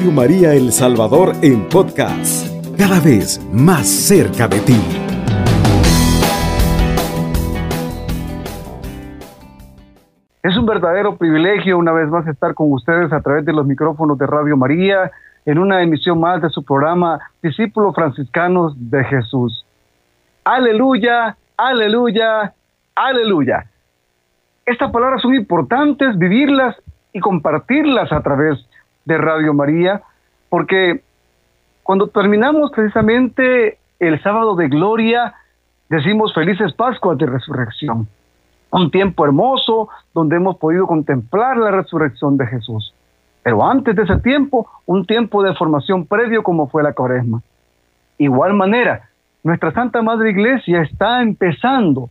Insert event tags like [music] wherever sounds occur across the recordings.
Radio María El Salvador en podcast, cada vez más cerca de ti. Es un verdadero privilegio una vez más estar con ustedes a través de los micrófonos de Radio María en una emisión más de su programa Discípulos Franciscanos de Jesús. Aleluya, aleluya, aleluya. Estas palabras son importantes vivirlas y compartirlas a través de Radio María, porque cuando terminamos precisamente el sábado de gloria, decimos felices Pascuas de resurrección. Un tiempo hermoso donde hemos podido contemplar la resurrección de Jesús. Pero antes de ese tiempo, un tiempo de formación previo como fue la cuaresma. Igual manera, nuestra Santa Madre Iglesia está empezando,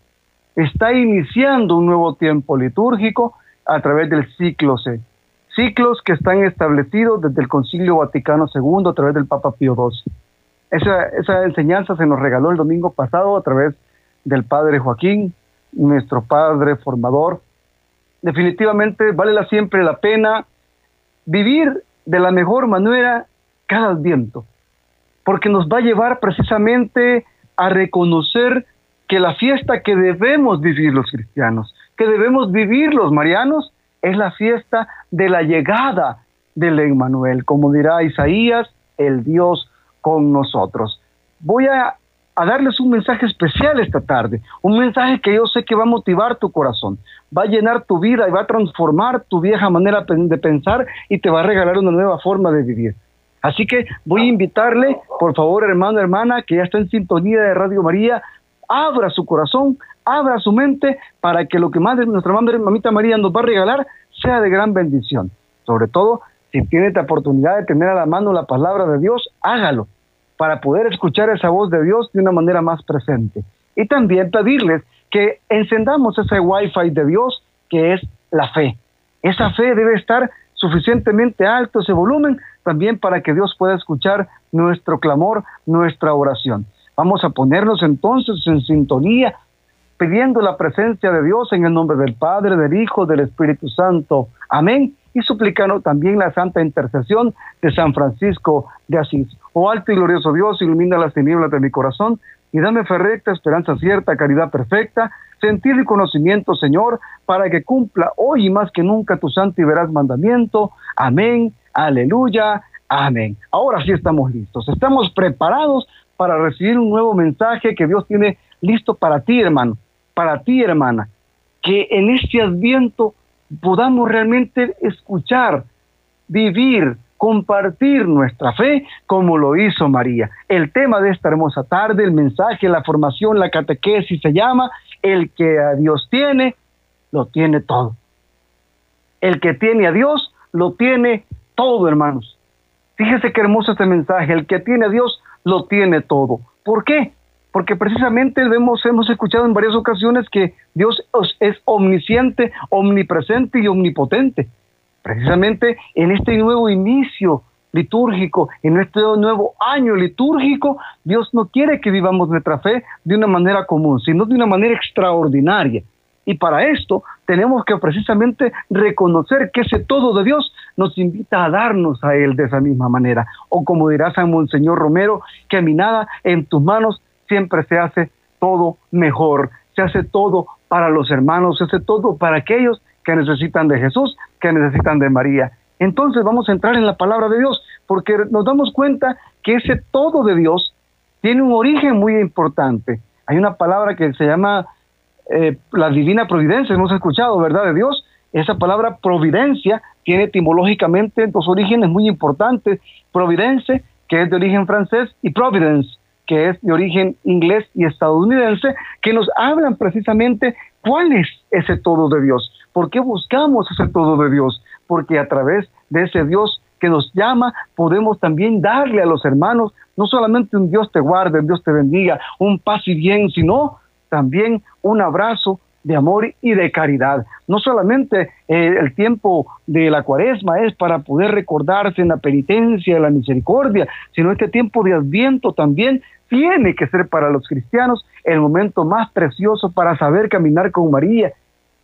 está iniciando un nuevo tiempo litúrgico a través del ciclo C. Ciclos que están establecidos desde el Concilio Vaticano II a través del Papa Pío XII. Esa, enseñanza se nos regaló el domingo pasado a través del Padre Joaquín, nuestro Padre formador. Definitivamente vale la, siempre la pena vivir de la mejor manera cada viento, porque nos va a llevar precisamente a reconocer que la fiesta que debemos vivir los cristianos, que debemos vivir los marianos, es la fiesta de la llegada del Emmanuel, como dirá Isaías, el Dios con nosotros. Voy a, a, darles un mensaje especial esta tarde, un mensaje que yo sé que va a motivar tu corazón, va a llenar tu vida y va a transformar tu vieja manera de pensar y te va a regalar una nueva forma de vivir. Así que voy a invitarle, por favor, hermano, hermana, que ya está en sintonía de Radio María, abra su corazón, abra su mente para que lo que más nuestra madre, mamita María nos va a regalar sea de gran bendición. Sobre todo, si tiene la oportunidad de tener a la mano la palabra de Dios, hágalo para poder escuchar esa voz de Dios de una manera más presente. Y también pedirles que encendamos ese wifi de Dios que es la fe. Esa fe debe estar suficientemente alto, ese volumen, también para que Dios pueda escuchar nuestro clamor, nuestra oración. Vamos a ponernos entonces en sintonía pidiendo la presencia de Dios en el nombre del Padre, del Hijo, del Espíritu Santo. Amén. Y suplicando también la santa intercesión de San Francisco de Asís. Oh alto y glorioso Dios, ilumina las tinieblas de mi corazón y dame fe esperanza cierta, caridad perfecta, sentido y conocimiento, Señor, para que cumpla hoy y más que nunca tu santo y veraz mandamiento. Amén, aleluya, amén. Ahora sí estamos listos, estamos preparados para recibir un nuevo mensaje que Dios tiene listo para ti, hermano para ti, hermana, que en este adviento podamos realmente escuchar, vivir, compartir nuestra fe como lo hizo María. El tema de esta hermosa tarde, el mensaje, la formación, la catequesis se llama, el que a Dios tiene, lo tiene todo. El que tiene a Dios, lo tiene todo, hermanos. Fíjese qué hermoso este mensaje, el que tiene a Dios, lo tiene todo. ¿Por qué? Porque precisamente vemos, hemos escuchado en varias ocasiones que Dios es omnisciente, omnipresente y omnipotente. Precisamente en este nuevo inicio litúrgico, en este nuevo año litúrgico, Dios no quiere que vivamos nuestra fe de una manera común, sino de una manera extraordinaria. Y para esto tenemos que precisamente reconocer que ese todo de Dios nos invita a darnos a Él de esa misma manera. O como dirá San Monseñor Romero, que mi nada en tus manos siempre se hace todo mejor, se hace todo para los hermanos, se hace todo para aquellos que necesitan de Jesús, que necesitan de María. Entonces vamos a entrar en la palabra de Dios, porque nos damos cuenta que ese todo de Dios tiene un origen muy importante. Hay una palabra que se llama eh, la divina providencia, hemos escuchado, ¿verdad? De Dios. Esa palabra providencia tiene etimológicamente dos orígenes muy importantes. Providence, que es de origen francés, y providence, que es de origen inglés y estadounidense, que nos hablan precisamente cuál es ese todo de Dios, por qué buscamos ese todo de Dios, porque a través de ese Dios que nos llama, podemos también darle a los hermanos no solamente un Dios te guarde, un Dios te bendiga, un paz y bien, sino también un abrazo de amor y de caridad. No solamente eh, el tiempo de la cuaresma es para poder recordarse en la penitencia, en la misericordia, sino este tiempo de adviento también tiene que ser para los cristianos el momento más precioso para saber caminar con María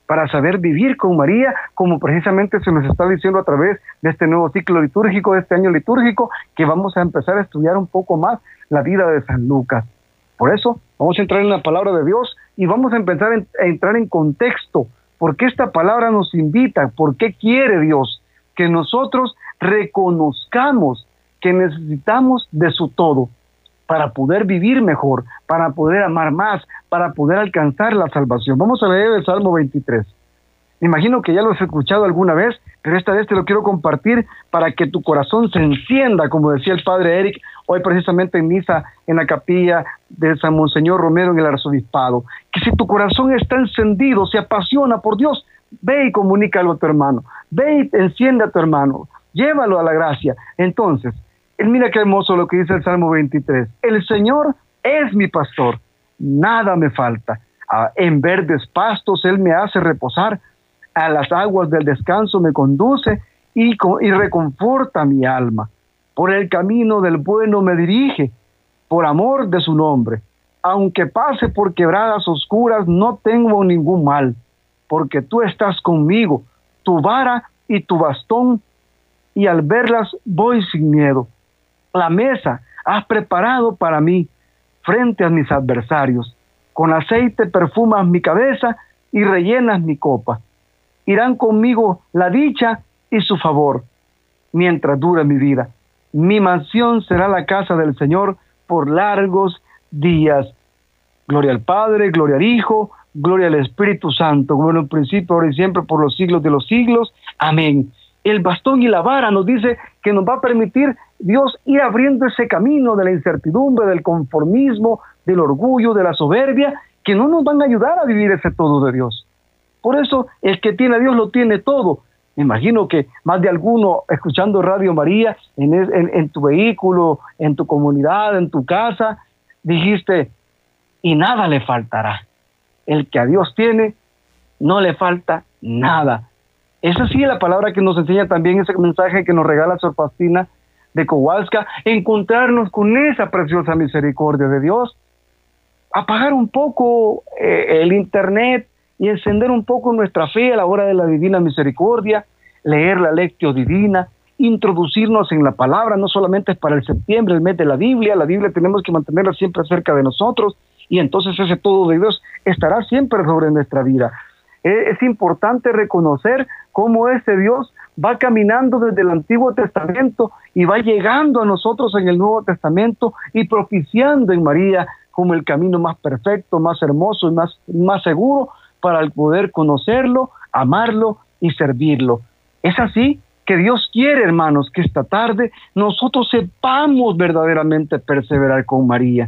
para saber vivir con María, como precisamente se nos está diciendo a través de este nuevo ciclo litúrgico, de este año litúrgico, que vamos a empezar a estudiar un poco más la vida de San Lucas. Por eso vamos a entrar en la palabra de Dios y vamos a empezar a entrar en contexto. ¿Por qué esta palabra nos invita? ¿Por qué quiere Dios que nosotros reconozcamos que necesitamos de su todo para poder vivir mejor, para poder amar más, para poder alcanzar la salvación? Vamos a leer el Salmo 23. imagino que ya lo has escuchado alguna vez, pero esta vez te lo quiero compartir para que tu corazón se encienda, como decía el padre Eric, hoy precisamente en misa en la capilla de San Monseñor Romero en el arzobispado. Que si tu corazón está encendido, se apasiona por Dios, ve y comunícalo a tu hermano, ve y enciende a tu hermano, llévalo a la gracia. Entonces, mira qué hermoso lo que dice el Salmo 23. El Señor es mi pastor, nada me falta. Ah, en verdes pastos Él me hace reposar, a las aguas del descanso me conduce y, y reconforta mi alma por el camino del bueno me dirige, por amor de su nombre. Aunque pase por quebradas oscuras, no tengo ningún mal, porque tú estás conmigo, tu vara y tu bastón, y al verlas voy sin miedo. La mesa has preparado para mí frente a mis adversarios. Con aceite perfumas mi cabeza y rellenas mi copa. Irán conmigo la dicha y su favor mientras dure mi vida mi mansión será la casa del Señor por largos días. Gloria al Padre, gloria al Hijo, gloria al Espíritu Santo, como en principio, ahora y siempre, por los siglos de los siglos. Amén. El bastón y la vara nos dice que nos va a permitir Dios ir abriendo ese camino de la incertidumbre, del conformismo, del orgullo, de la soberbia, que no nos van a ayudar a vivir ese todo de Dios. Por eso el que tiene a Dios lo tiene todo. Me imagino que más de alguno escuchando Radio María en, tu vehículo, en tu comunidad, en tu casa, dijiste, y nada le faltará. El que a Dios tiene, no le falta nada. Esa sí es la palabra que nos enseña también ese mensaje que nos regala Sor Pastina de Kowalska, encontrarnos con esa preciosa misericordia de Dios, apagar un poco eh, el internet, y encender un poco nuestra fe a la hora de la divina misericordia, leer la lectio divina, introducirnos en la palabra, no solamente es para el septiembre, el mes de la Biblia, la Biblia tenemos que mantenerla siempre cerca de nosotros y entonces ese todo de Dios estará siempre sobre nuestra vida. E, es importante reconocer cómo ese Dios va caminando desde el Antiguo Testamento y va llegando a nosotros en el Nuevo Testamento y propiciando en María como el camino más perfecto, más hermoso y más, más seguro para poder conocerlo, amarlo y servirlo. Es así que Dios quiere, hermanos, que esta tarde nosotros sepamos verdaderamente perseverar con María.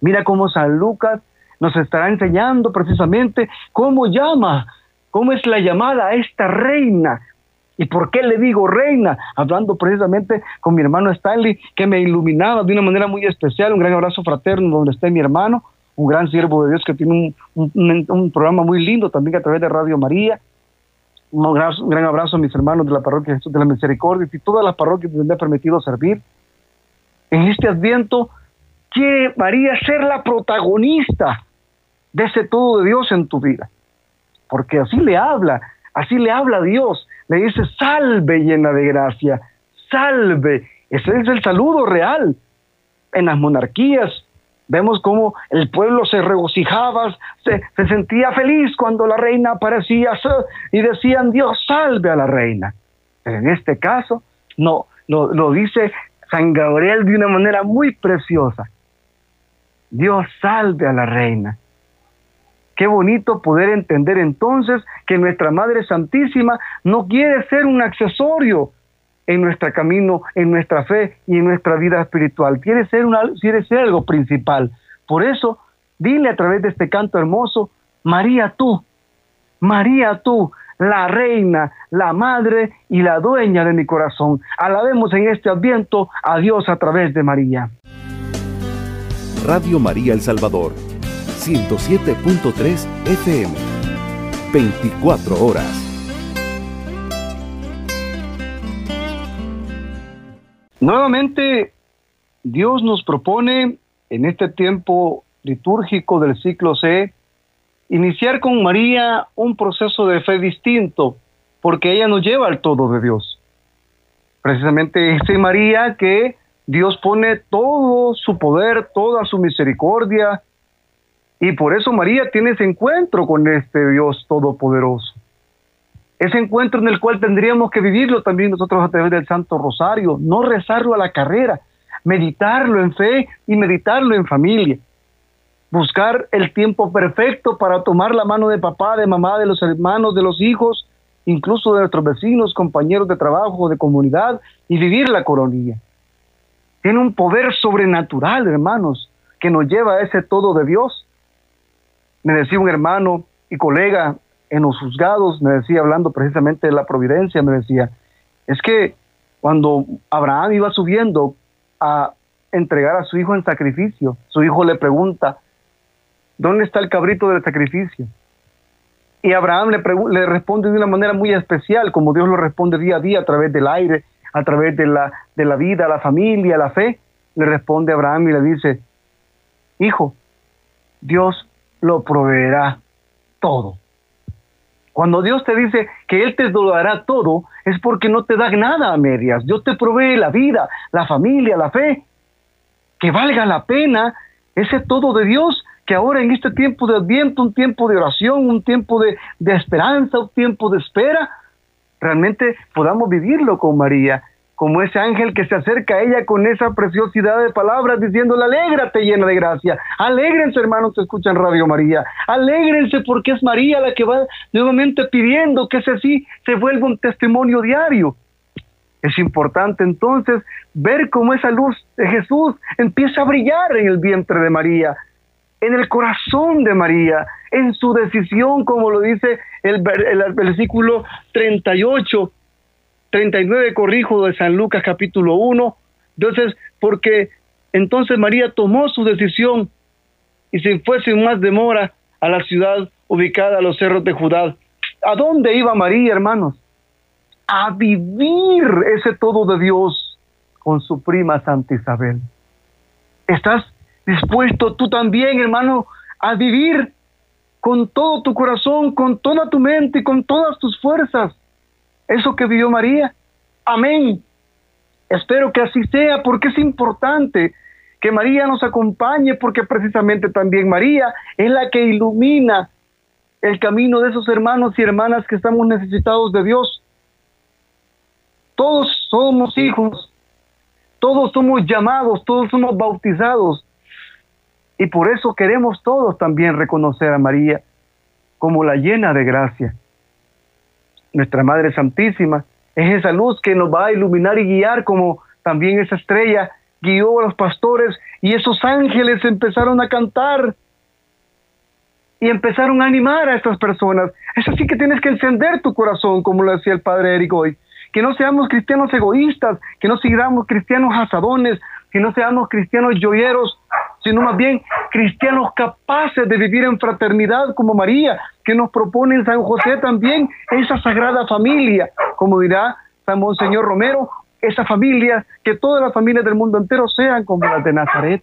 Mira cómo San Lucas nos estará enseñando precisamente cómo llama, cómo es la llamada a esta reina. ¿Y por qué le digo reina? Hablando precisamente con mi hermano Stanley, que me iluminaba de una manera muy especial. Un gran abrazo fraterno donde esté mi hermano un gran siervo de Dios que tiene un, programa muy lindo también a través de Radio María. Un gran, abrazo a mis hermanos de la parroquia Jesús de la Misericordia y todas las parroquias donde me ha permitido servir. En este adviento quiere María ser la protagonista de ese todo de Dios en tu vida. Porque así le habla, así le habla Dios. Le dice, salve llena de gracia, salve. Ese es el saludo real. En las monarquías, Vemos cómo el pueblo se regocijaba, se, sentía feliz cuando la reina aparecía y decían, Dios salve a la reina. En este caso, no, lo dice San Gabriel de una manera muy preciosa. Dios salve a la reina. Qué bonito poder entender entonces que nuestra Madre Santísima no quiere ser un accesorio, en nuestro camino, en nuestra fe y en nuestra vida espiritual. Quiere ser, una, ser algo principal. Por eso, dile a través de este canto hermoso, María tú, María tú, la reina, la madre y la dueña de mi corazón. Alabemos en este adviento a Dios a través de María. Radio María El Salvador, 107.3 FM, 24 horas. Nuevamente, Dios nos propone en este tiempo litúrgico del ciclo C iniciar con María un proceso de fe distinto, porque ella nos lleva al todo de Dios. Precisamente [laughs] es María que Dios pone todo su poder, toda su misericordia, y por eso María tiene ese encuentro con este Dios todopoderoso. Ese encuentro en el cual tendríamos que vivirlo también nosotros a través del Santo Rosario, no rezarlo a la carrera, meditarlo en fe y meditarlo en familia. Buscar el tiempo perfecto para tomar la mano de papá, de mamá, de los hermanos, de los hijos, incluso de nuestros vecinos, compañeros de trabajo, de comunidad, y vivir la coronilla. Tiene un poder sobrenatural, hermanos, que nos lleva a ese todo de Dios. Me decía un hermano y colega en los juzgados, me decía, hablando precisamente de la providencia, me decía, es que cuando Abraham iba subiendo a entregar a su hijo en sacrificio, su hijo le pregunta, ¿dónde está el cabrito del sacrificio? Y Abraham le, le responde de una manera muy especial, como Dios lo responde día a día a través del aire, a través de la, de la vida, la familia, la fe. Le responde Abraham y le dice, hijo, Dios lo proveerá todo. Cuando Dios te dice que Él te lo dará todo, es porque no te da nada a medias. Dios te provee la vida, la familia, la fe. Que valga la pena ese todo de Dios que ahora en este tiempo de adviento, un tiempo de oración, un tiempo de, de esperanza, un tiempo de espera, realmente podamos vivirlo con María como ese ángel que se acerca a ella con esa preciosidad de palabras diciéndole, alégrate llena de gracia, alégrense hermanos que escuchan Radio María, alégrense porque es María la que va nuevamente pidiendo que ese sí se vuelva un testimonio diario. Es importante entonces ver cómo esa luz de Jesús empieza a brillar en el vientre de María, en el corazón de María, en su decisión, como lo dice el, el versículo 38 39, corrijo, de San Lucas capítulo 1. Entonces, porque entonces María tomó su decisión y se fue sin más demora a la ciudad ubicada a los cerros de Judá. ¿A dónde iba María, hermanos? A vivir ese todo de Dios con su prima Santa Isabel. ¿Estás dispuesto tú también, hermano, a vivir con todo tu corazón, con toda tu mente y con todas tus fuerzas eso que vivió María. Amén. Espero que así sea porque es importante que María nos acompañe porque precisamente también María es la que ilumina el camino de esos hermanos y hermanas que estamos necesitados de Dios. Todos somos hijos, todos somos llamados, todos somos bautizados. Y por eso queremos todos también reconocer a María como la llena de gracia nuestra Madre Santísima, es esa luz que nos va a iluminar y guiar como también esa estrella guió a los pastores y esos ángeles empezaron a cantar y empezaron a animar a estas personas. Es así que tienes que encender tu corazón, como lo decía el padre Eric hoy. Que no seamos cristianos egoístas, que no sigamos cristianos asadones, que no seamos cristianos joyeros, sino más bien cristianos capaces de vivir en fraternidad como María, que nos propone San José también esa sagrada familia, como dirá San Monseñor Romero, esa familia, que todas las familias del mundo entero sean como las de Nazaret.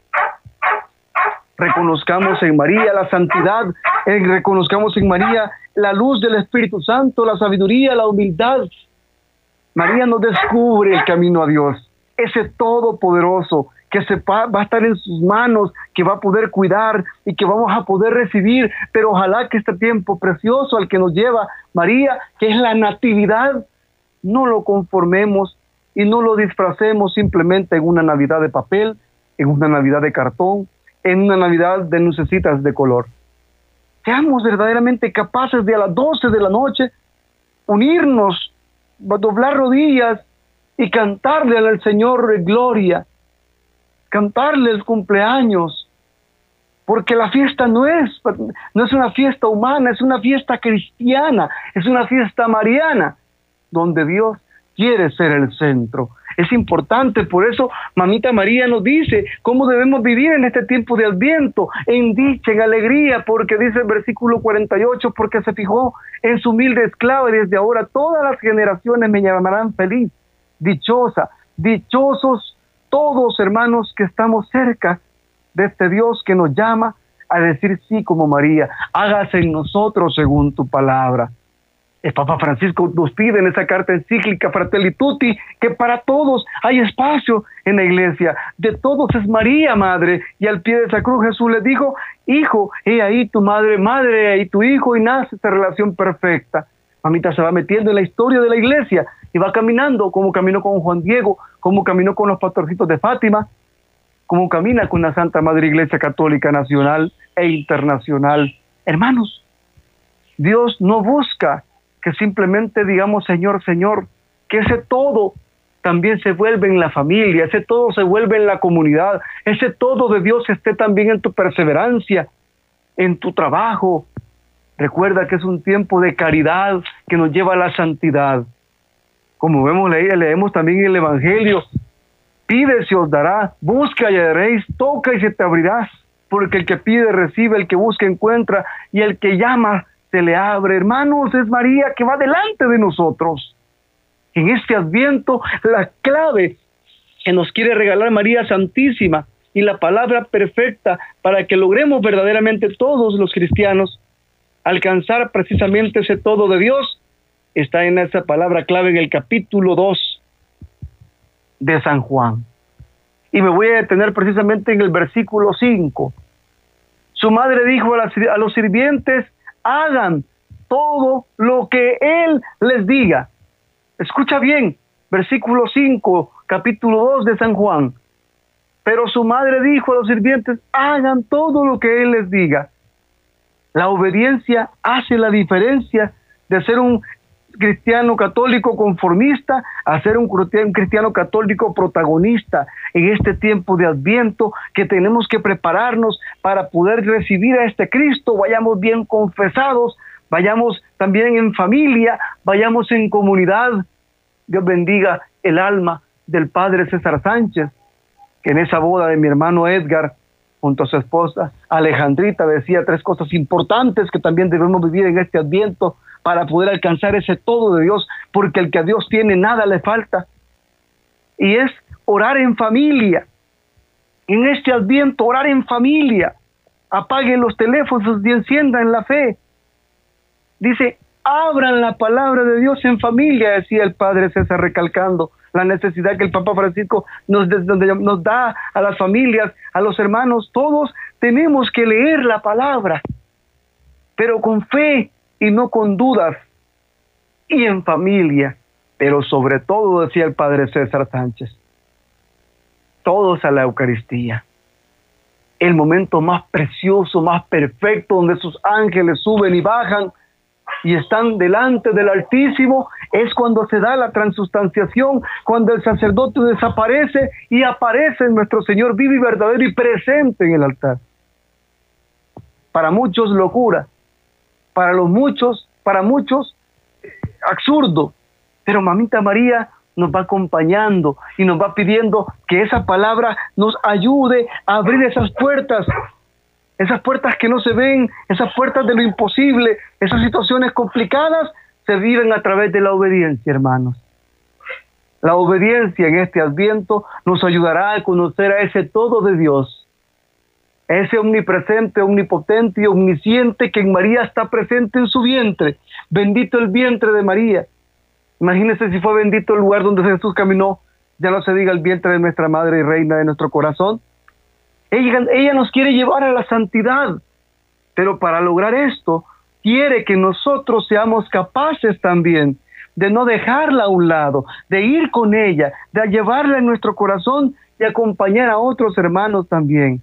Reconozcamos en María la santidad, reconozcamos en María la luz del Espíritu Santo, la sabiduría, la humildad. María nos descubre el camino a Dios, ese todopoderoso que se va, a estar en sus manos, que va a poder cuidar y que vamos a poder recibir. Pero ojalá que este tiempo precioso al que nos lleva María, que es la natividad, no lo conformemos y no lo disfracemos simplemente en una Navidad de papel, en una Navidad de cartón, en una Navidad de lucecitas de color. Seamos verdaderamente capaces de a las 12 de la noche unirnos, doblar rodillas y cantarle al Señor gloria cantarle el cumpleaños, porque la fiesta no es, no es una fiesta humana, es una fiesta cristiana, es una fiesta mariana, donde Dios quiere ser el centro. Es importante, por eso Mamita María nos dice cómo debemos vivir en este tiempo de adviento, en dicha, en alegría, porque dice el versículo 48, porque se fijó en su humilde esclava y desde ahora todas las generaciones me llamarán feliz, dichosa, dichosos todos, hermanos, que estamos cerca de este Dios que nos llama a decir sí como María. Hágase en nosotros según tu palabra. El Papa Francisco nos pide en esa carta encíclica Fratelli Tutti que para todos hay espacio en la iglesia. De todos es María, madre. Y al pie de esa cruz Jesús le dijo, hijo, he ahí tu madre, madre, he ahí tu hijo, y nace esta relación perfecta. Mamita se va metiendo en la historia de la iglesia y va caminando como caminó con Juan Diego, como caminó con los pastorcitos de Fátima, como camina con la Santa Madre Iglesia Católica Nacional e Internacional. Hermanos, Dios no busca que simplemente digamos Señor, Señor, que ese todo también se vuelve en la familia, ese todo se vuelve en la comunidad, ese todo de Dios esté también en tu perseverancia, en tu trabajo. Recuerda que es un tiempo de caridad que nos lleva a la santidad. Como vemos, leemos también el Evangelio, pide se os dará, busca y hallaréis, toca y se te abrirás, porque el que pide recibe, el que busca encuentra, y el que llama se le abre. Hermanos, es María que va delante de nosotros. En este adviento, la clave que nos quiere regalar María Santísima y la palabra perfecta para que logremos verdaderamente todos los cristianos alcanzar precisamente ese todo de Dios está en esa palabra clave en el capítulo 2 de San Juan. Y me voy a detener precisamente en el versículo 5. Su madre dijo a, los sirvientes, hagan todo lo que Él les diga. Escucha bien, versículo 5, capítulo 2 de San Juan. Pero su madre dijo a los sirvientes, hagan todo lo que Él les diga. La obediencia hace la diferencia de ser un cristiano católico conformista a ser un cristiano católico protagonista en este tiempo de adviento que tenemos que prepararnos para poder recibir a este Cristo, vayamos bien confesados, vayamos también en familia, vayamos en comunidad. Dios bendiga el alma del padre César Sánchez, que en esa boda de mi hermano Edgar, junto a su esposa Alejandrita, decía tres cosas importantes que también debemos vivir en este adviento para poder alcanzar ese todo de Dios, porque el que a Dios tiene nada le falta. Y es orar en familia. En este adviento, orar en familia. Apaguen los teléfonos y enciendan la fe. Dice, abran la palabra de Dios en familia, decía el Padre César recalcando la necesidad que el Papa Francisco nos, nos da a las familias, a los hermanos. Todos tenemos que leer la palabra, pero con fe, y no con dudas y en familia, pero sobre todo, decía el Padre César Sánchez, todos a la Eucaristía. El momento más precioso, más perfecto, donde sus ángeles suben y bajan y están delante del Altísimo, es cuando se da la transustanciación, cuando el sacerdote desaparece y aparece nuestro Señor vivo y verdadero y presente en el altar. Para muchos locura, para los muchos, para muchos, absurdo. Pero mamita María nos va acompañando y nos va pidiendo que esa palabra nos ayude a abrir esas puertas, esas puertas que no se ven, esas puertas de lo imposible, esas situaciones complicadas se viven a través de la obediencia, hermanos. La obediencia en este adviento nos ayudará a conocer a ese todo de Dios ese omnipresente, omnipotente y omnisciente que en María está presente en su vientre. Bendito el vientre de María. Imagínense si fue bendito el lugar donde Jesús caminó, ya no se diga el vientre de nuestra Madre y Reina de nuestro corazón. Ella, ella nos quiere llevar a la santidad, pero para lograr esto quiere que nosotros seamos capaces también de no dejarla a un lado, de ir con ella, de llevarla en nuestro corazón y acompañar a otros hermanos también.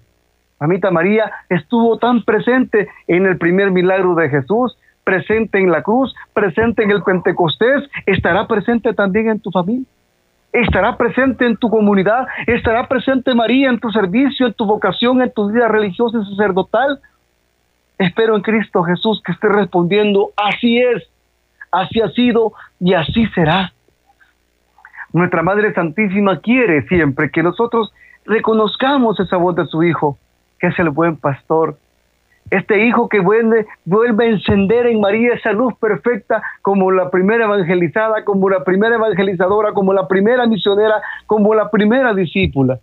Mamita María estuvo tan presente en el primer milagro de Jesús, presente en la cruz, presente en el Pentecostés, estará presente también en tu familia. Estará presente en tu comunidad, estará presente María en tu servicio, en tu vocación, en tu vida religiosa y sacerdotal. Espero en Cristo Jesús que esté respondiendo, así es, así ha sido y así será. Nuestra Madre Santísima quiere siempre que nosotros reconozcamos esa voz de su Hijo, que es el buen pastor. Este hijo que vuelve, vuelve a encender en María esa luz perfecta como la primera evangelizada, como la primera evangelizadora, como la primera misionera, como la primera discípula.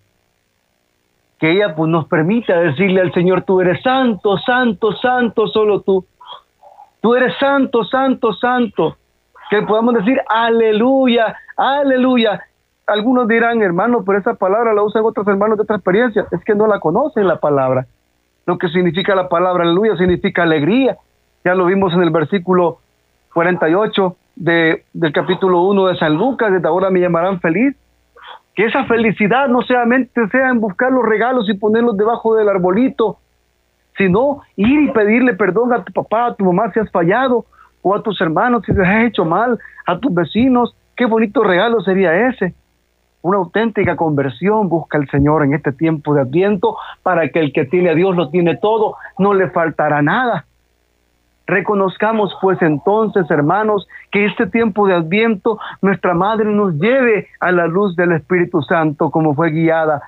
que ella pues, nos permita decirle al Señor, tú eres santo, santo, santo, solo tú. Tú eres santo, santo, santo. Que podamos decir, aleluya, aleluya. Algunos dirán, hermano, pero esa palabra la usan otros hermanos de otra experiencia. Es que no la conocen la palabra. Lo que significa la palabra aleluya significa alegría. Ya lo vimos en el versículo 48 de, del capítulo 1 de San Lucas, desde ahora me llamarán feliz. Que esa felicidad no solamente sea en buscar los regalos y ponerlos debajo del arbolito, sino ir y pedirle perdón a tu papá, a tu mamá si has fallado, o a tus hermanos si te has hecho mal, a tus vecinos. Qué bonito regalo sería ese. Una auténtica conversión busca el Señor en este tiempo de Adviento para que el que tiene a Dios lo tiene todo, no le faltará nada. Reconozcamos pues entonces, hermanos, que este tiempo de adviento nuestra Madre nos lleve a la luz del Espíritu Santo como fue guiada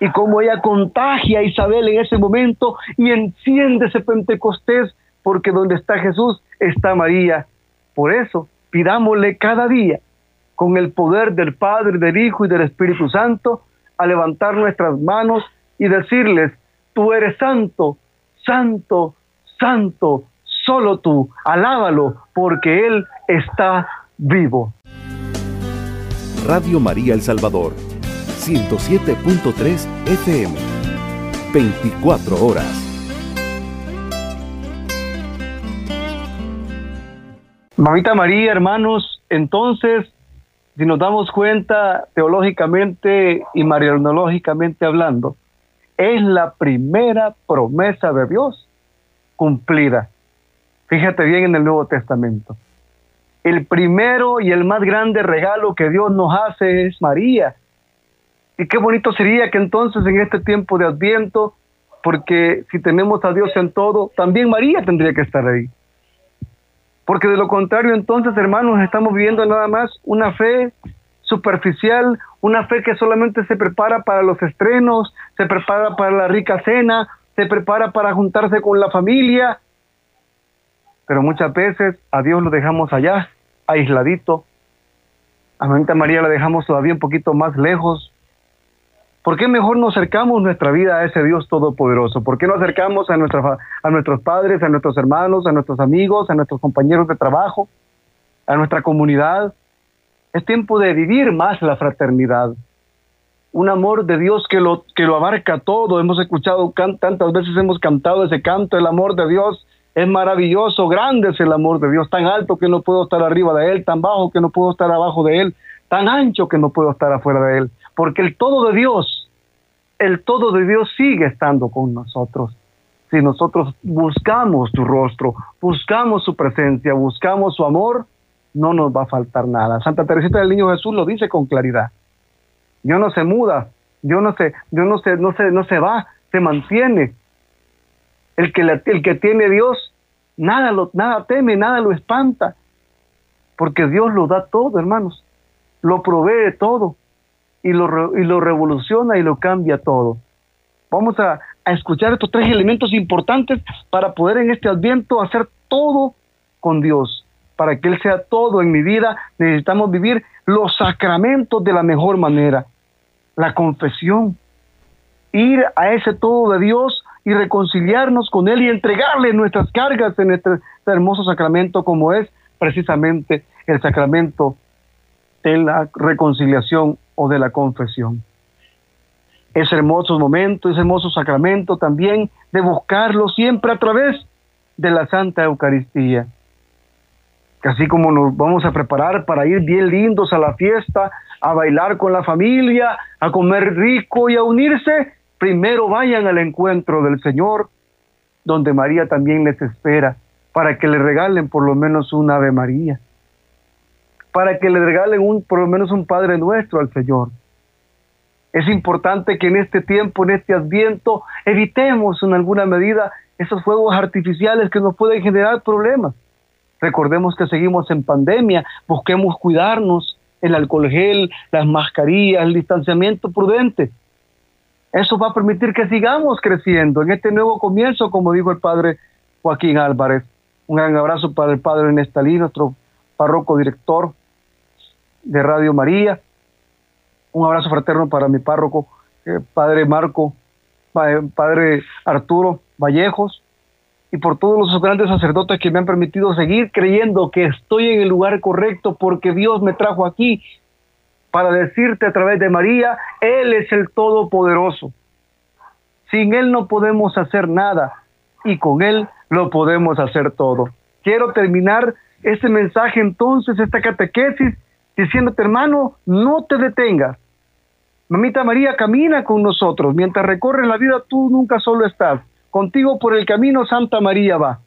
y como ella contagia a Isabel en ese momento y enciende ese Pentecostés, porque donde está Jesús está María. Por eso, pidámosle cada día, con el poder del Padre, del Hijo y del Espíritu Santo, a levantar nuestras manos y decirles, tú eres santo, santo, santo, solo tú, alábalo, porque Él está vivo. Radio María El Salvador, 107.3 FM, 24 horas. Mamita María, hermanos, entonces, si nos damos cuenta teológicamente y marianológicamente hablando, es la primera promesa de Dios cumplida. Fíjate bien en el Nuevo Testamento. El primero y el más grande regalo que Dios nos hace es María. Y qué bonito sería que entonces en este tiempo de Adviento, porque si tenemos a Dios en todo, también María tendría que estar ahí. Porque de lo contrario, entonces, hermanos, estamos viviendo nada más una fe superficial, una fe que solamente se prepara para los estrenos, se prepara para la rica cena, se prepara para juntarse con la familia, pero muchas veces a Dios lo dejamos allá, aisladito. A Mamita María la dejamos todavía un poquito más lejos. ¿Por qué mejor nos acercamos nuestra vida a ese Dios todopoderoso? ¿Por qué no acercamos a, a nuestros padres, a nuestros hermanos, a nuestros amigos, a nuestros compañeros de trabajo, a nuestra comunidad? Es tiempo de vivir más la fraternidad. Un amor de Dios que lo, que lo abarca todo. Hemos escuchado tantas veces, hemos cantado ese canto, el amor de Dios es maravilloso, grande es el amor de Dios, tan alto que no puedo estar arriba de Él, tan bajo que no puedo estar abajo de Él, tan ancho que no puedo estar afuera de Él, porque el todo de Dios, el todo de Dios sigue estando con nosotros. Si nosotros buscamos su rostro, buscamos su presencia, buscamos su amor, no nos va a faltar nada. Santa Teresita del Niño Jesús lo dice con claridad. Dios no se muda, Dios no se, Dios no se, no se, no se va, se mantiene, el que, el que tiene Dios, nada, lo, nada teme, nada lo espanta, porque Dios lo da todo, hermanos, lo provee todo y lo, y lo revoluciona y lo cambia todo. Vamos a, a escuchar estos tres elementos importantes para poder en este adviento hacer todo con Dios. Para que Él sea todo en mi vida, necesitamos vivir los sacramentos de la mejor manera. La confesión, ir a ese todo de Dios y reconciliarnos con Él y entregarle nuestras cargas en este, hermoso sacramento como es precisamente el sacramento de la reconciliación o de la confesión. Ese hermoso momento, ese hermoso sacramento también de buscarlo siempre a través de la Santa Eucaristía. así como nos vamos a preparar para ir bien lindos a la fiesta, a bailar con la familia, a comer rico y a unirse, primero vayan al encuentro del Señor, donde María también les espera, para que le regalen por lo menos un Ave María, para que le regalen un, por lo menos un Padre Nuestro al Señor. Es importante que en este tiempo, en este adviento, evitemos en alguna medida esos fuegos artificiales que nos pueden generar problemas. Recordemos que seguimos en pandemia, busquemos cuidarnos, el alcohol gel, las mascarillas, el distanciamiento prudente. Eso va a permitir que sigamos creciendo en este nuevo comienzo, como dijo el padre Joaquín Álvarez. Un gran abrazo para el padre Nestalí, nuestro párroco director de Radio María. Un abrazo fraterno para mi párroco, el padre Marco Padre Arturo Vallejos, y por todos los grandes sacerdotes que me han permitido seguir creyendo que estoy en el lugar correcto porque Dios me trajo aquí para decirte a través de María, Él es el Todopoderoso. Sin Él no podemos hacer nada y con Él lo podemos hacer todo. Quiero terminar este mensaje entonces, esta catequesis, diciéndote hermano, no te detengas. Mamita María camina con nosotros. Mientras recorres la vida, tú nunca solo estás. Contigo por el camino Santa María va.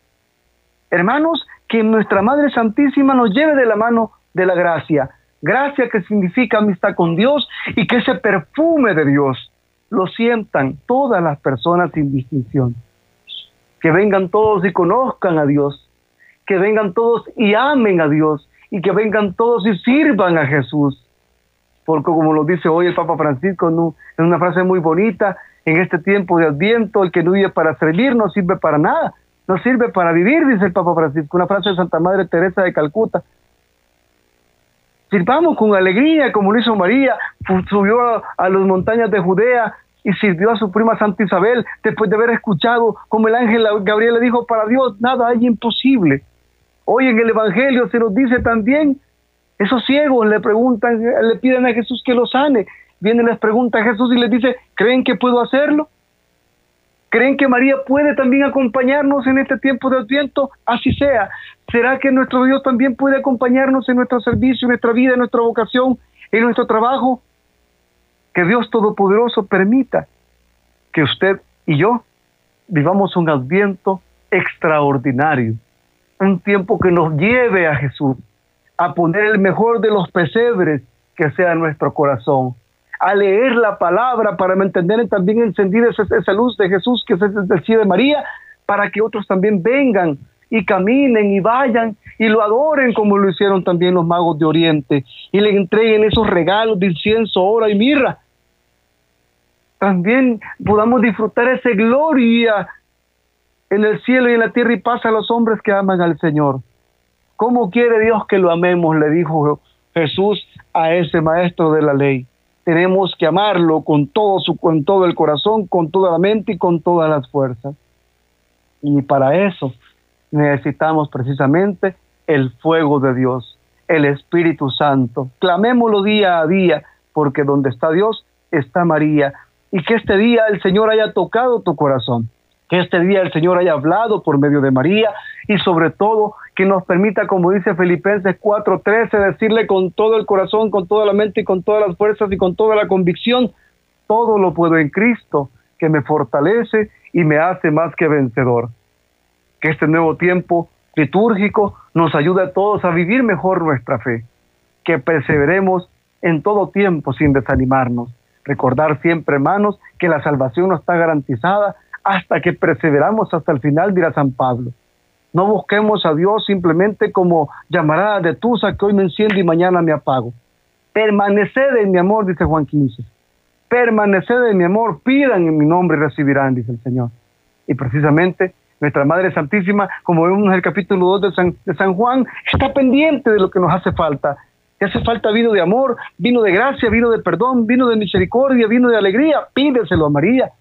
Hermanos, que nuestra Madre Santísima nos lleve de la mano de la gracia. Gracia que significa amistad con Dios y que ese perfume de Dios lo sientan todas las personas sin distinción. Que vengan todos y conozcan a Dios. Que vengan todos y amen a Dios. Y que vengan todos y sirvan a Jesús. Porque como lo dice hoy el Papa Francisco en una frase muy bonita, en este tiempo de Adviento, el que no vive para servir no sirve para nada. No sirve para vivir, dice el Papa Francisco. Una frase de Santa Madre Teresa de Calcuta. Sirvamos con alegría, como lo hizo María, subió a, las montañas de Judea y sirvió a su prima Santa Isabel después de haber escuchado como el ángel Gabriel le dijo, para Dios nada hay imposible. Hoy en el Evangelio se nos dice también, esos ciegos le preguntan, le piden a Jesús que los sane. Viene y les pregunta a Jesús y les dice, ¿creen que puedo hacerlo? ¿Creen que María puede también acompañarnos en este tiempo de Adviento? Así sea. ¿Será que nuestro Dios también puede acompañarnos en nuestro servicio, en nuestra vida, en nuestra vocación, en nuestro trabajo? Que Dios Todopoderoso permita que usted y yo vivamos un Adviento extraordinario, un tiempo que nos lleve a Jesús, a poner el mejor de los pesebres que sea nuestro corazón, a leer la palabra para mantener también encendida esa, esa luz de Jesús que es el de María, para que otros también vengan y caminen y vayan y lo adoren como lo hicieron también los magos de Oriente y le entreguen esos regalos de incienso, oro y mirra. También podamos disfrutar esa gloria en el cielo y en la tierra y pasa a los hombres que aman al Señor. ¿Cómo quiere Dios que lo amemos? Le dijo Jesús a ese maestro de la ley tenemos que amarlo con todo, su, con todo el corazón, con toda la mente y con todas las fuerzas. Y para eso necesitamos precisamente el fuego de Dios, el Espíritu Santo. Clamémoslo día a día, porque donde está Dios está María. Y que este día el Señor haya tocado tu corazón que este día el Señor haya hablado por medio de María y sobre todo que nos permita, como dice Filipenses 4:13, decirle con todo el corazón, con toda la mente y con todas las fuerzas y con toda la convicción, todo lo puedo en Cristo, que me fortalece y me hace más que vencedor. Que este nuevo tiempo litúrgico nos ayude a todos a vivir mejor nuestra fe, que perseveremos en todo tiempo sin desanimarnos. Recordar siempre, hermanos, que la salvación no está garantizada hasta que perseveramos hasta el final, dirá San Pablo. No busquemos a Dios simplemente como llamará de tusa que hoy me enciendo y mañana me apago. Permaneced en mi amor, dice Juan 15. Permaneced en mi amor, pidan en mi nombre y recibirán, dice el Señor. Y precisamente nuestra Madre Santísima, como vemos en el capítulo 2 de San, Juan, está pendiente de lo que nos hace falta. Hace falta vino de amor, vino de gracia, vino de perdón, vino de misericordia, vino de alegría. Pídeselo a María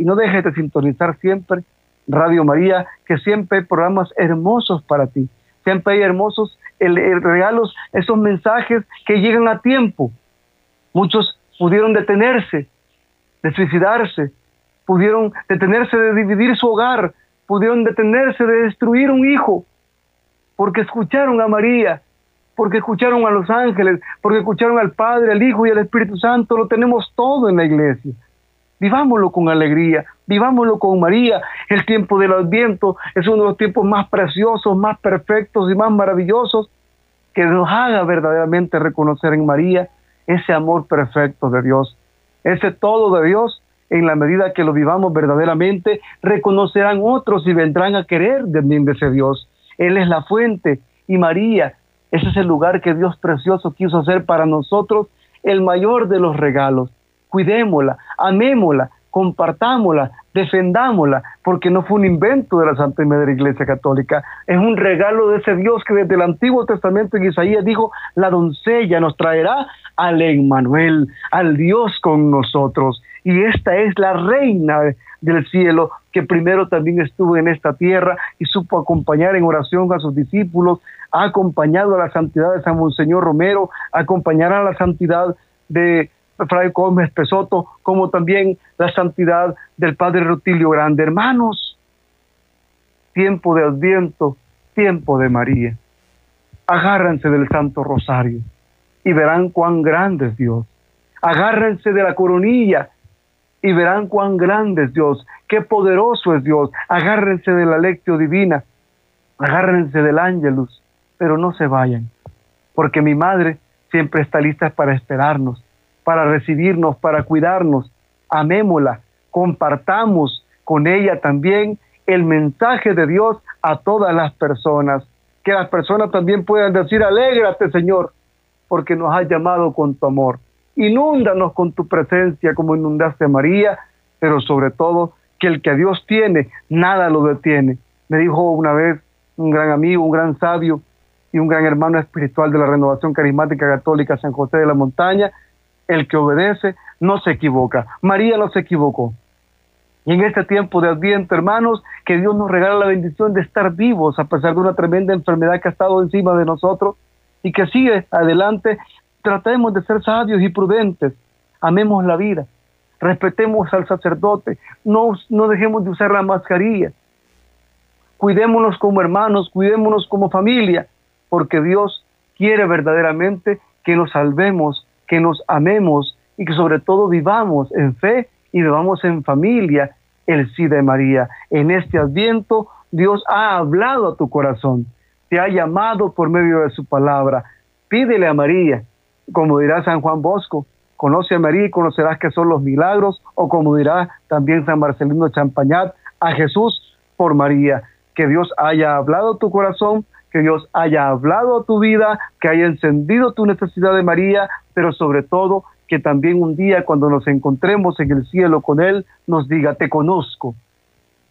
y no dejes de sintonizar siempre Radio María, que siempre hay programas hermosos para ti, siempre hay hermosos regalos, esos mensajes que llegan a tiempo. Muchos pudieron detenerse, de suicidarse, pudieron detenerse de dividir su hogar, pudieron detenerse de destruir un hijo, porque escucharon a María, porque escucharon a los ángeles, porque escucharon al Padre, al Hijo y al Espíritu Santo, lo tenemos todo en la iglesia. Vivámoslo con alegría, vivámoslo con María. El tiempo del Adviento es uno de los tiempos más preciosos, más perfectos y más maravillosos que nos haga verdaderamente reconocer en María ese amor perfecto de Dios, ese todo de Dios. En la medida que lo vivamos verdaderamente, reconocerán otros y vendrán a querer de de ese Dios. Él es la fuente y María, ese es el lugar que Dios precioso quiso hacer para nosotros, el mayor de los regalos cuidémosla, amémosla, compartámosla, defendámosla, porque no fue un invento de la Santa y Madre Iglesia Católica, es un regalo de ese Dios que desde el Antiguo Testamento en Isaías dijo, la doncella nos traerá al Emmanuel, al Dios con nosotros. Y esta es la reina del cielo que primero también estuvo en esta tierra y supo acompañar en oración a sus discípulos, ha acompañado a la santidad de San Monseñor Romero, acompañará a la santidad de Fray Gómez Pesoto, como también la santidad del Padre Rutilio Grande. Hermanos, tiempo de Adviento, tiempo de María. Agárrense del Santo Rosario y verán cuán grande es Dios. Agárrense de la coronilla y verán cuán grande es Dios, qué poderoso es Dios. Agárrense de la lectio divina, agárrense del ángelus, pero no se vayan, porque mi madre siempre está lista para esperarnos, para recibirnos, para cuidarnos. Amémosla, compartamos con ella también el mensaje de Dios a todas las personas. Que las personas también puedan decir, alégrate Señor, porque nos has llamado con tu amor. Inúndanos con tu presencia como inundaste a María, pero sobre todo que el que a Dios tiene, nada lo detiene. Me dijo una vez un gran amigo, un gran sabio y un gran hermano espiritual de la Renovación Carismática Católica San José de la Montaña, el que obedece no se equivoca. María no se equivocó. Y en este tiempo de Adviento, hermanos, que Dios nos regala la bendición de estar vivos a pesar de una tremenda enfermedad que ha estado encima de nosotros y que sigue adelante. Tratemos de ser sabios y prudentes. Amemos la vida. Respetemos al sacerdote. No, no dejemos de usar la mascarilla. Cuidémonos como hermanos, cuidémonos como familia, porque Dios quiere verdaderamente que nos salvemos, que nos amemos y que sobre todo vivamos en fe y vivamos en familia el sí de María. En este adviento Dios ha hablado a tu corazón, te ha llamado por medio de su palabra. Pídele a María, como dirá San Juan Bosco, conoce a María y conocerás que son los milagros, o como dirá también San Marcelino Champañat, a Jesús por María. Que Dios haya hablado a tu corazón, que Dios haya hablado a tu vida, que haya encendido tu necesidad de María, pero sobre todo que también un día cuando nos encontremos en el cielo con Él, nos diga, te conozco,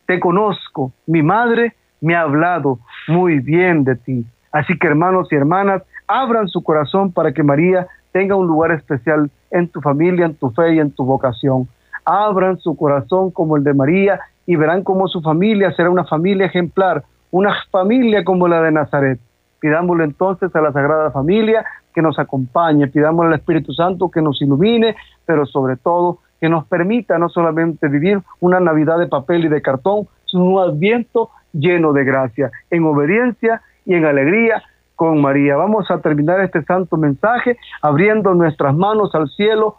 te conozco, mi madre me ha hablado muy bien de ti. Así que hermanos y hermanas, abran su corazón para que María tenga un lugar especial en tu familia, en tu fe y en tu vocación. Abran su corazón como el de María y verán cómo su familia será una familia ejemplar, una familia como la de Nazaret. Pidámosle entonces a la Sagrada Familia que nos acompañe, pidamos al Espíritu Santo que nos ilumine, pero sobre todo que nos permita no solamente vivir una Navidad de papel y de cartón, sino un adviento lleno de gracia, en obediencia y en alegría con María. Vamos a terminar este santo mensaje abriendo nuestras manos al cielo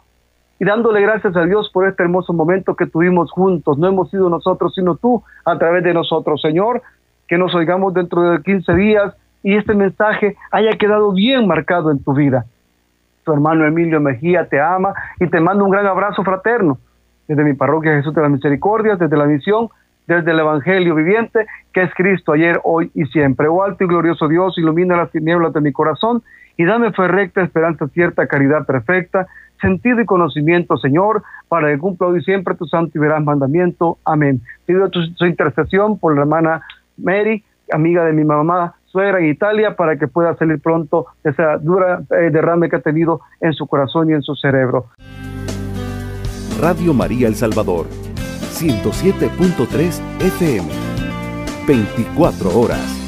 y dándole gracias a Dios por este hermoso momento que tuvimos juntos. No hemos sido nosotros, sino tú a través de nosotros. Señor, que nos oigamos dentro de 15 días y este mensaje haya quedado bien marcado en tu vida. Tu hermano Emilio Mejía te ama y te manda un gran abrazo fraterno desde mi parroquia Jesús de la Misericordia, desde la misión, desde el Evangelio viviente, que es Cristo ayer, hoy y siempre. Oh alto y glorioso Dios, ilumina las tinieblas de mi corazón y dame fe recta, esperanza cierta, caridad perfecta, sentido y conocimiento, Señor, para que cumpla hoy siempre tu santo y verás mandamiento. Amén. Pido tu, su intercesión por la hermana Mary, amiga de mi mamá, suegra en Italia para que pueda salir pronto esa dura eh, derrame que ha tenido en su corazón y en su cerebro. Radio María El Salvador, 107.3 FM, 24 horas.